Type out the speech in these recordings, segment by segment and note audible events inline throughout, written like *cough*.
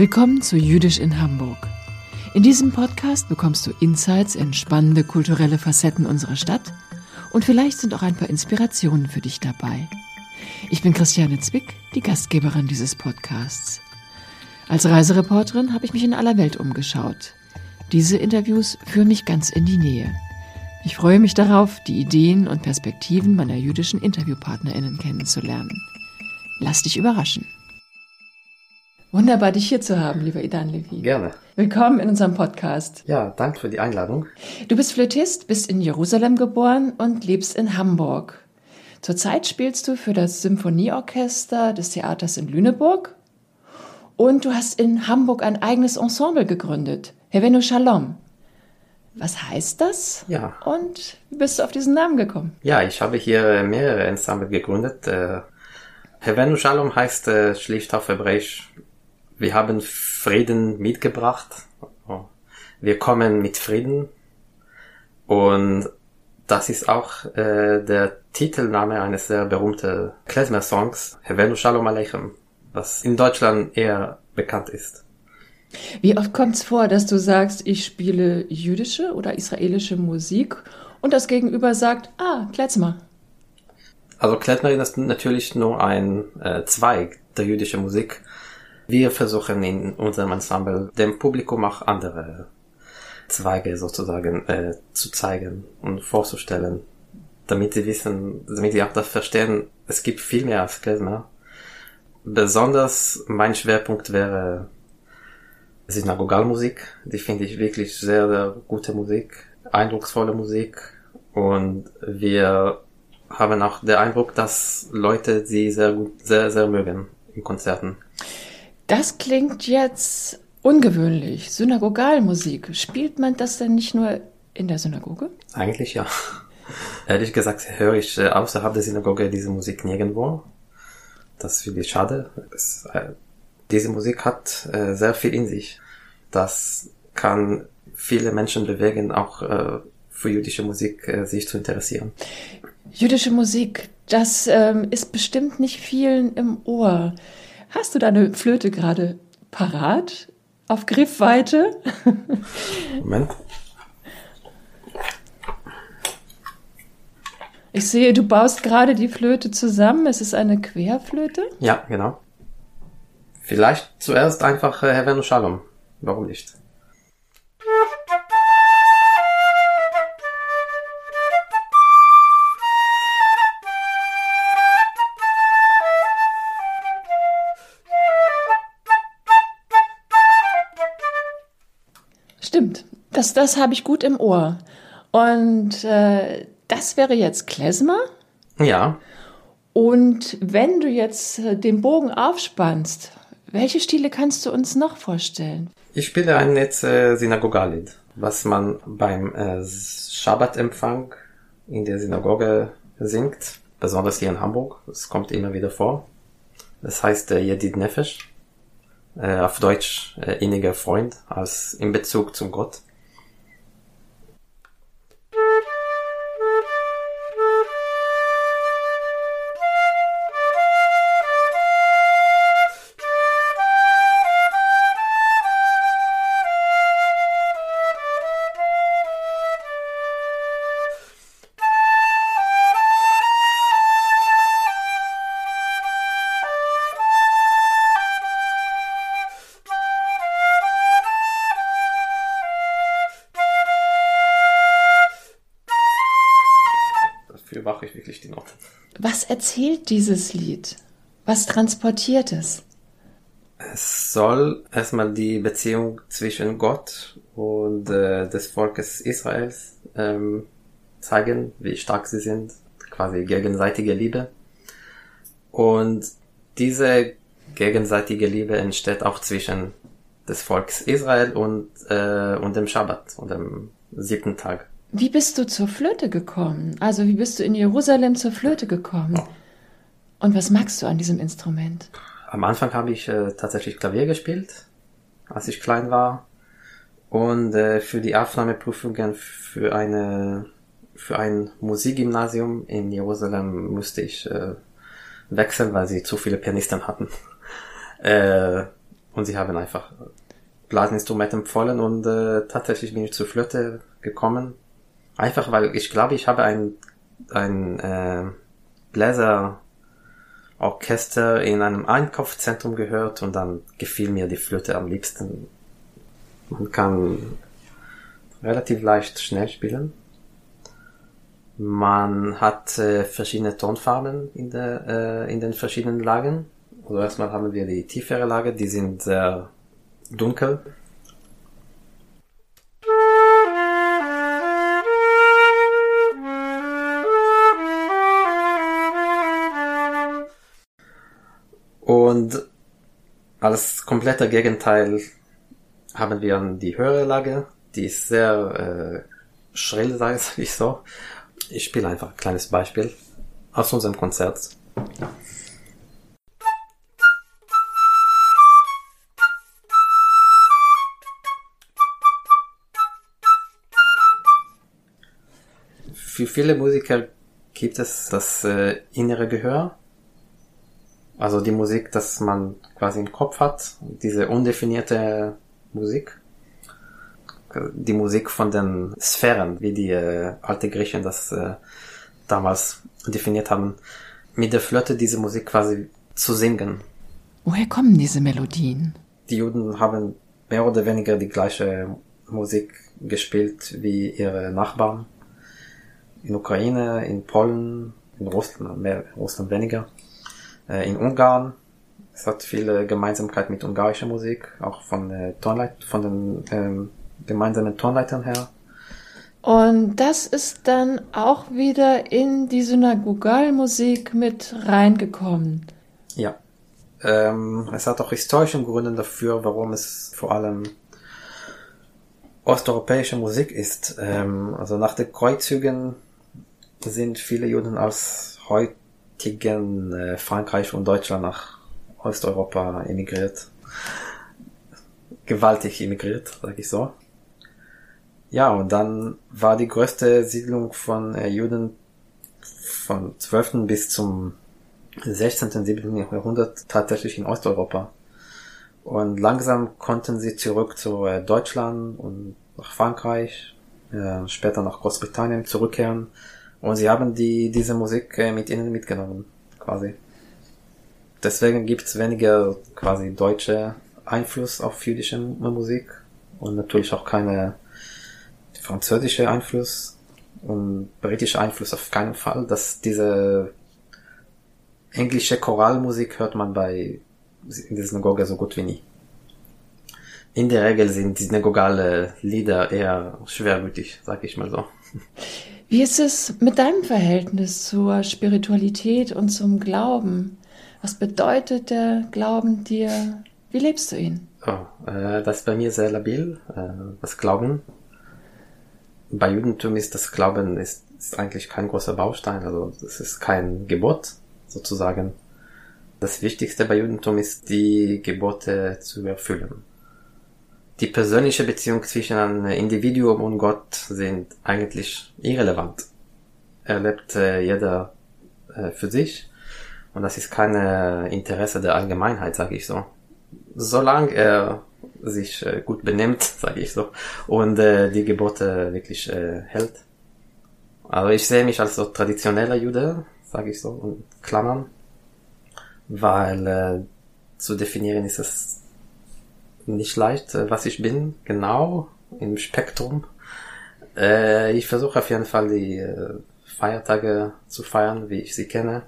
Willkommen zu Jüdisch in Hamburg. In diesem Podcast bekommst du Insights in spannende kulturelle Facetten unserer Stadt und vielleicht sind auch ein paar Inspirationen für dich dabei. Ich bin Christiane Zwick, die Gastgeberin dieses Podcasts. Als Reisereporterin habe ich mich in aller Welt umgeschaut. Diese Interviews führen mich ganz in die Nähe. Ich freue mich darauf, die Ideen und Perspektiven meiner jüdischen Interviewpartnerinnen kennenzulernen. Lass dich überraschen. Wunderbar, dich hier zu haben, lieber Idan Levi. Gerne. Willkommen in unserem Podcast. Ja, danke für die Einladung. Du bist Flötist, bist in Jerusalem geboren und lebst in Hamburg. Zurzeit spielst du für das Symphonieorchester des Theaters in Lüneburg und du hast in Hamburg ein eigenes Ensemble gegründet, Hevenu Shalom. Was heißt das? Ja. Und wie bist du auf diesen Namen gekommen? Ja, ich habe hier mehrere Ensemble gegründet. Äh, Hevenu Shalom heißt äh, schlicht auf Hebräisch wir haben Frieden mitgebracht. Wir kommen mit Frieden. Und das ist auch äh, der Titelname eines sehr berühmten Klezmer-Songs, Hevenu Shalom Aleichem, was in Deutschland eher bekannt ist. Wie oft kommt es vor, dass du sagst, ich spiele jüdische oder israelische Musik und das Gegenüber sagt, ah, Klezmer? Also Klezmer ist natürlich nur ein äh, Zweig der jüdischen Musik. Wir versuchen in unserem Ensemble dem Publikum auch andere Zweige sozusagen äh, zu zeigen und vorzustellen, damit sie wissen, damit sie auch das verstehen, es gibt viel mehr als Klezmer. Besonders mein Schwerpunkt wäre Synagogalmusik, die finde ich wirklich sehr, sehr gute Musik, eindrucksvolle Musik und wir haben auch den Eindruck, dass Leute sie sehr gut, sehr, sehr mögen in Konzerten. Das klingt jetzt ungewöhnlich. Synagogalmusik. Spielt man das denn nicht nur in der Synagoge? Eigentlich ja. *laughs* Ehrlich gesagt höre ich äh, außerhalb der Synagoge diese Musik nirgendwo. Das finde ich schade. Es, äh, diese Musik hat äh, sehr viel in sich. Das kann viele Menschen bewegen, auch äh, für jüdische Musik äh, sich zu interessieren. Jüdische Musik, das ähm, ist bestimmt nicht vielen im Ohr. Hast du deine Flöte gerade parat? Auf Griffweite? Moment. Ich sehe, du baust gerade die Flöte zusammen. Es ist eine Querflöte? Ja, genau. Vielleicht zuerst einfach äh, Heaven Shalom. Warum nicht? Das, das habe ich gut im Ohr. Und äh, das wäre jetzt Klezmer. Ja. Und wenn du jetzt äh, den Bogen aufspannst, welche Stile kannst du uns noch vorstellen? Ich spiele ein Netz äh, Synagogalid, was man beim äh, Schabbatempfang in der Synagoge singt, besonders hier in Hamburg. Es kommt immer wieder vor. Das heißt äh, Yedid Nefesh, äh, auf Deutsch äh, inniger Freund, als in Bezug zum Gott. Erzählt dieses Lied? Was transportiert es? Es soll erstmal die Beziehung zwischen Gott und äh, des Volkes Israels ähm, zeigen, wie stark sie sind, quasi gegenseitige Liebe. Und diese gegenseitige Liebe entsteht auch zwischen des Volkes Israel und, äh, und dem Schabbat und dem siebten Tag. Wie bist du zur Flöte gekommen? Also wie bist du in Jerusalem zur Flöte gekommen? Und was magst du an diesem Instrument? Am Anfang habe ich äh, tatsächlich Klavier gespielt, als ich klein war. Und äh, für die Aufnahmeprüfungen für eine für ein Musikgymnasium in Jerusalem musste ich äh, wechseln, weil sie zu viele Pianisten hatten. *laughs* äh, Und sie haben einfach Blasinstrument empfohlen und äh, tatsächlich bin ich zur Flöte gekommen. Einfach weil ich glaube, ich habe ein, ein äh, Bläserorchester in einem Einkaufszentrum gehört und dann gefiel mir die Flöte am liebsten. Man kann relativ leicht schnell spielen. Man hat äh, verschiedene Tonfarben in, der, äh, in den verschiedenen Lagen. Also erstmal haben wir die tiefere Lage, die sind sehr dunkel. Als kompletter Gegenteil haben wir die höhere Lage, die ist sehr äh, schrill, sage *laughs* ich so. Ich spiele einfach ein kleines Beispiel aus unserem Konzert. Für viele Musiker gibt es das äh, innere Gehör, also die Musik, dass man quasi im Kopf hat, diese undefinierte Musik die Musik von den Sphären, wie die äh, alte Griechen das äh, damals definiert haben, mit der Flöte diese Musik quasi zu singen. Woher kommen diese Melodien? Die Juden haben mehr oder weniger die gleiche Musik gespielt wie ihre Nachbarn. In Ukraine, in Polen, in Russland, mehr, Russland weniger. Äh, in Ungarn. Es hat viele Gemeinsamkeit mit ungarischer Musik, auch von, äh, Tonleit, von den ähm, gemeinsamen Tonleitern her. Und das ist dann auch wieder in die Synagogalmusik mit reingekommen. Ja. Ähm, es hat auch historische Gründe dafür, warum es vor allem osteuropäische Musik ist. Ähm, also nach den Kreuzzügen sind viele Juden aus heutigen äh, Frankreich und Deutschland nach Osteuropa emigriert. Gewaltig emigriert, sag ich so. Ja, und dann war die größte Siedlung von äh, Juden von 12. bis zum 16. 17. Jahrhundert tatsächlich in Osteuropa. Und langsam konnten sie zurück zu äh, Deutschland und nach Frankreich, später nach Großbritannien zurückkehren. Und sie haben die, diese Musik äh, mit ihnen mitgenommen, quasi. Deswegen gibt es weniger quasi deutsche Einfluss auf jüdische Musik und natürlich auch keine französische Einfluss und britische Einfluss auf keinen Fall. Dass diese englische Choralmusik hört man bei in der Synagoge so gut wie nie. In der Regel sind die synagogale Lieder eher schwermütig, sag ich mal so. Wie ist es mit deinem Verhältnis zur Spiritualität und zum Glauben? Was bedeutet der Glauben dir? Wie lebst du ihn? Oh, äh, das ist bei mir sehr labil, äh, das Glauben bei Judentum ist das Glauben ist, ist eigentlich kein großer Baustein, also es ist kein Gebot sozusagen. Das Wichtigste bei Judentum ist, die Gebote zu erfüllen. Die persönliche Beziehung zwischen einem Individuum und Gott sind eigentlich irrelevant. Er lebt äh, jeder äh, für sich und das ist keine Interesse der Allgemeinheit, sage ich so. Solange er sich äh, gut benimmt, *laughs* sage ich so, und äh, die Gebote wirklich äh, hält. Also ich sehe mich als so traditioneller Jude, sage ich so, und Klammern, weil äh, zu definieren ist es nicht leicht, äh, was ich bin, genau im Spektrum. Äh, ich versuche auf jeden Fall die äh, Feiertage zu feiern, wie ich sie kenne.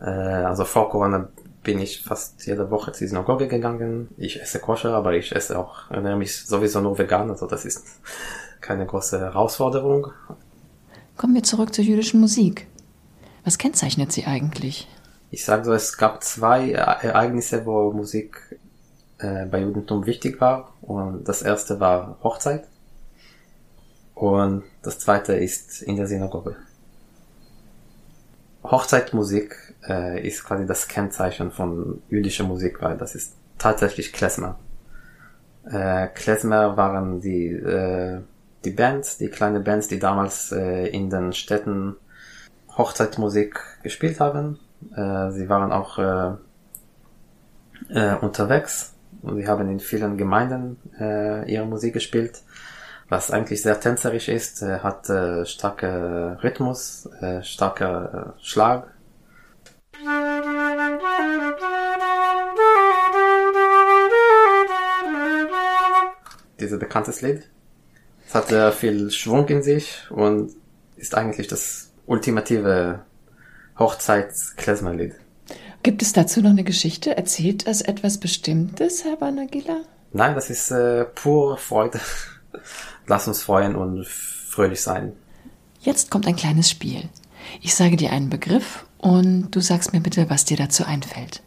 Äh, also vor Corona bin ich fast jede Woche zur Synagoge gegangen. Ich esse Koscher, aber ich esse auch, ernähre mich sowieso nur vegan, also das ist *laughs* keine große Herausforderung. Kommen wir zurück zur jüdischen Musik. Was kennzeichnet sie eigentlich? Ich sage so, es gab zwei Ereignisse, wo Musik äh, bei Judentum wichtig war. Und das erste war Hochzeit. Und das zweite ist in der Synagoge. Hochzeitmusik äh, ist quasi das Kennzeichen von jüdischer Musik, weil das ist tatsächlich Klezmer. Äh, Klezmer waren die, äh, die Bands, die kleine Bands, die damals äh, in den Städten Hochzeitmusik gespielt haben. Äh, sie waren auch äh, äh, unterwegs und sie haben in vielen Gemeinden äh, ihre Musik gespielt, was eigentlich sehr tänzerisch ist, äh, hat äh, starke Rhythmus, äh, starker äh, Schlag. Dieses bekanntes Lied. Es hat sehr viel Schwung in sich und ist eigentlich das ultimative Hochzeits-Klezmer-Lied. Gibt es dazu noch eine Geschichte? Erzählt es etwas Bestimmtes, Herr Banagila? Nein, das ist äh, pure Freude. *laughs* Lass uns freuen und fröhlich sein. Jetzt kommt ein kleines Spiel. Ich sage dir einen Begriff und du sagst mir bitte, was dir dazu einfällt.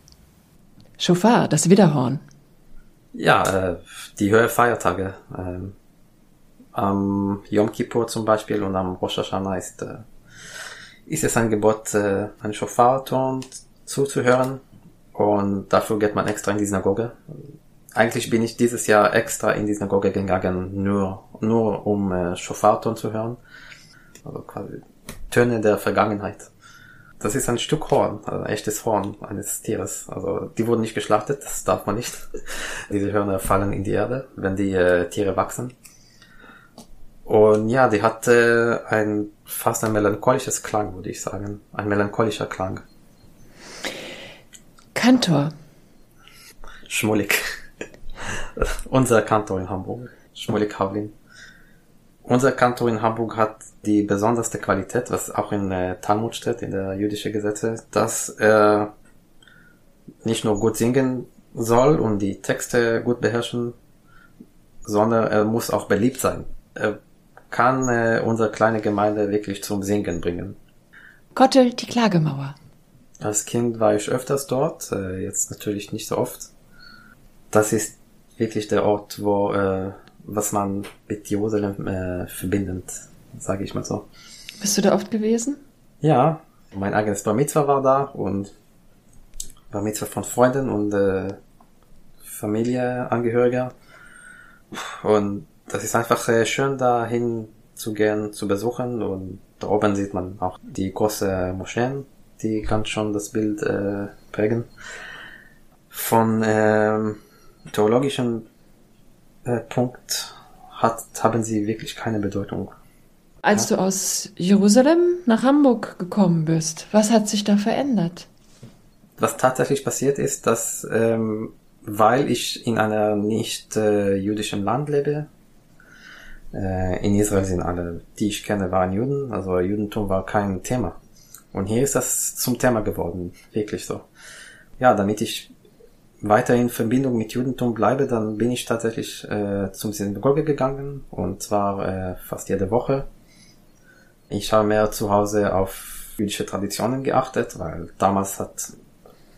Schofar, das Widderhorn. Ja, äh, die höhe Feiertage. Ähm, am Yom Kippur zum Beispiel und am Rosh Hashanah ist, äh, ist es ein Gebot, äh, einen Schofarton zuzuhören. Und dafür geht man extra in die Synagoge. Eigentlich bin ich dieses Jahr extra in die Synagoge gegangen, nur, nur um äh, Schofarton zu hören. Also quasi Töne der Vergangenheit. Das ist ein Stück Horn, also ein echtes Horn eines Tieres. Also die wurden nicht geschlachtet, das darf man nicht. *laughs* Diese Hörner fallen in die Erde, wenn die äh, Tiere wachsen. Und ja, die hatte ein fast ein melancholisches Klang, würde ich sagen. Ein melancholischer Klang. Kantor. Schmulik. Unser Kantor in Hamburg. Schmulik Havlin. Unser Kantor in Hamburg hat die besonderste Qualität, was auch in äh, Talmud steht, in der jüdischen Gesetze, dass er nicht nur gut singen soll und die Texte gut beherrschen, sondern er muss auch beliebt sein. Er kann äh, unsere kleine Gemeinde wirklich zum Singen bringen. Gottel, die Klagemauer. Als Kind war ich öfters dort, äh, jetzt natürlich nicht so oft. Das ist wirklich der Ort, wo äh, was man mit Jerusalem äh, verbindet, sage ich mal so. Bist du da oft gewesen? Ja, mein eigenes Bar Mitzvah war da und Bar Mitzvah von Freunden und äh, Familie, Angehöriger. Und das ist einfach sehr schön, dahin zu gehen, zu besuchen. Und da oben sieht man auch die große Moscheen, die kann schon das Bild äh, prägen. Von ähm, theologischen äh, Punkt hat, haben sie wirklich keine Bedeutung. Als ja. du aus Jerusalem nach Hamburg gekommen bist, was hat sich da verändert? Was tatsächlich passiert ist, dass ähm, weil ich in einer nicht äh, jüdischen Land lebe, äh, in Israel sind alle, die ich kenne, waren Juden, also Judentum war kein Thema. Und hier ist das zum Thema geworden, wirklich so. Ja, damit ich weiter in Verbindung mit Judentum bleibe, dann bin ich tatsächlich äh, zum Synagoge gegangen und zwar äh, fast jede Woche. Ich habe mehr zu Hause auf jüdische Traditionen geachtet, weil damals hat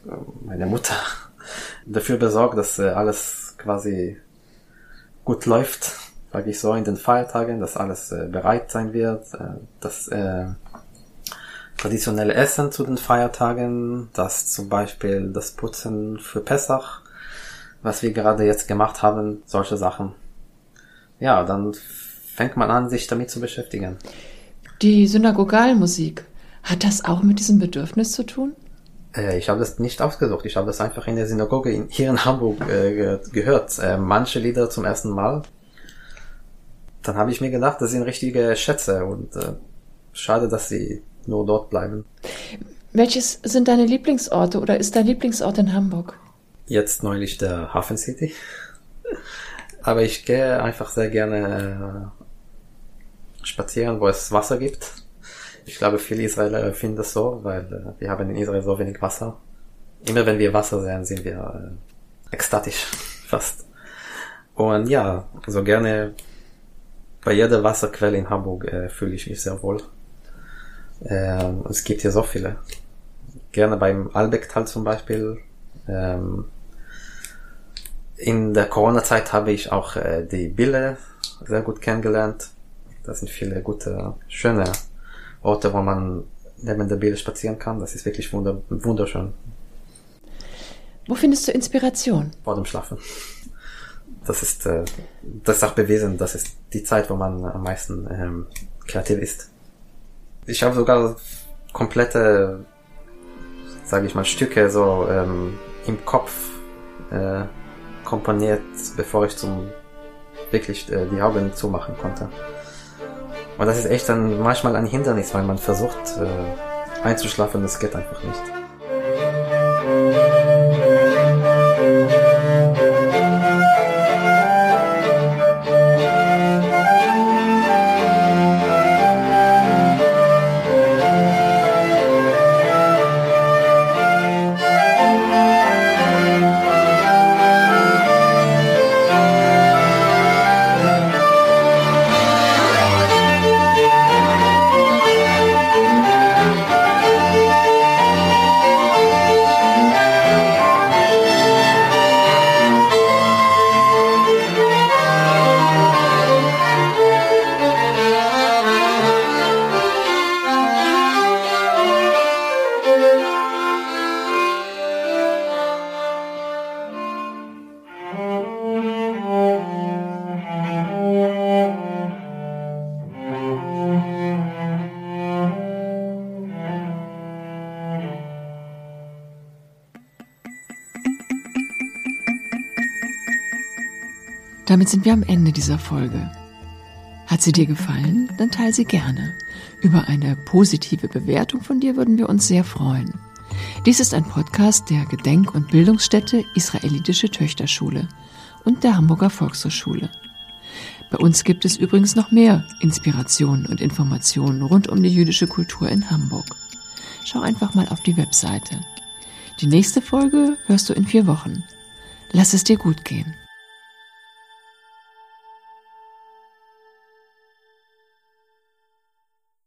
äh, meine Mutter *laughs* dafür besorgt, dass äh, alles quasi gut läuft, sage ich so, in den Feiertagen, dass alles äh, bereit sein wird, äh, dass äh, traditionelle Essen zu den Feiertagen, das zum Beispiel das Putzen für Pessach, was wir gerade jetzt gemacht haben, solche Sachen. Ja, dann fängt man an, sich damit zu beschäftigen. Die Synagogalmusik, hat das auch mit diesem Bedürfnis zu tun? Äh, ich habe das nicht ausgesucht. Ich habe das einfach in der Synagoge in, hier in Hamburg äh, gehört. Äh, manche Lieder zum ersten Mal. Dann habe ich mir gedacht, das sind richtige Schätze und schade, dass sie nur dort bleiben. Welches sind deine Lieblingsorte oder ist dein Lieblingsort in Hamburg? Jetzt neulich der Hafen City. Aber ich gehe einfach sehr gerne äh, spazieren, wo es Wasser gibt. Ich glaube, viele Israeler finden das so, weil äh, wir haben in Israel so wenig Wasser. Immer wenn wir Wasser sehen, sind wir äh, ekstatisch *laughs* fast. Und ja, so gerne bei jeder Wasserquelle in Hamburg äh, fühle ich mich sehr wohl. Ähm, es gibt hier so viele. Gerne beim Albecktal zum Beispiel. Ähm, in der Corona-Zeit habe ich auch äh, die Bille sehr gut kennengelernt. Das sind viele gute, schöne Orte, wo man neben der Bille spazieren kann. Das ist wirklich wunder wunderschön. Wo findest du Inspiration? Vor dem Schlafen. Das ist, äh, das ist auch bewiesen, das ist die Zeit, wo man am meisten ähm, kreativ ist. Ich habe sogar komplette, sage ich mal, Stücke so ähm, im Kopf äh, komponiert, bevor ich zum wirklich äh, die Augen zumachen konnte. Und das ist echt dann manchmal ein Hindernis, weil man versucht äh, einzuschlafen, das geht einfach nicht. Damit sind wir am Ende dieser Folge. Hat sie dir gefallen? Dann teile sie gerne. Über eine positive Bewertung von dir würden wir uns sehr freuen. Dies ist ein Podcast der Gedenk- und Bildungsstätte Israelitische Töchterschule und der Hamburger Volkshochschule. Bei uns gibt es übrigens noch mehr Inspirationen und Informationen rund um die jüdische Kultur in Hamburg. Schau einfach mal auf die Webseite. Die nächste Folge hörst du in vier Wochen. Lass es dir gut gehen.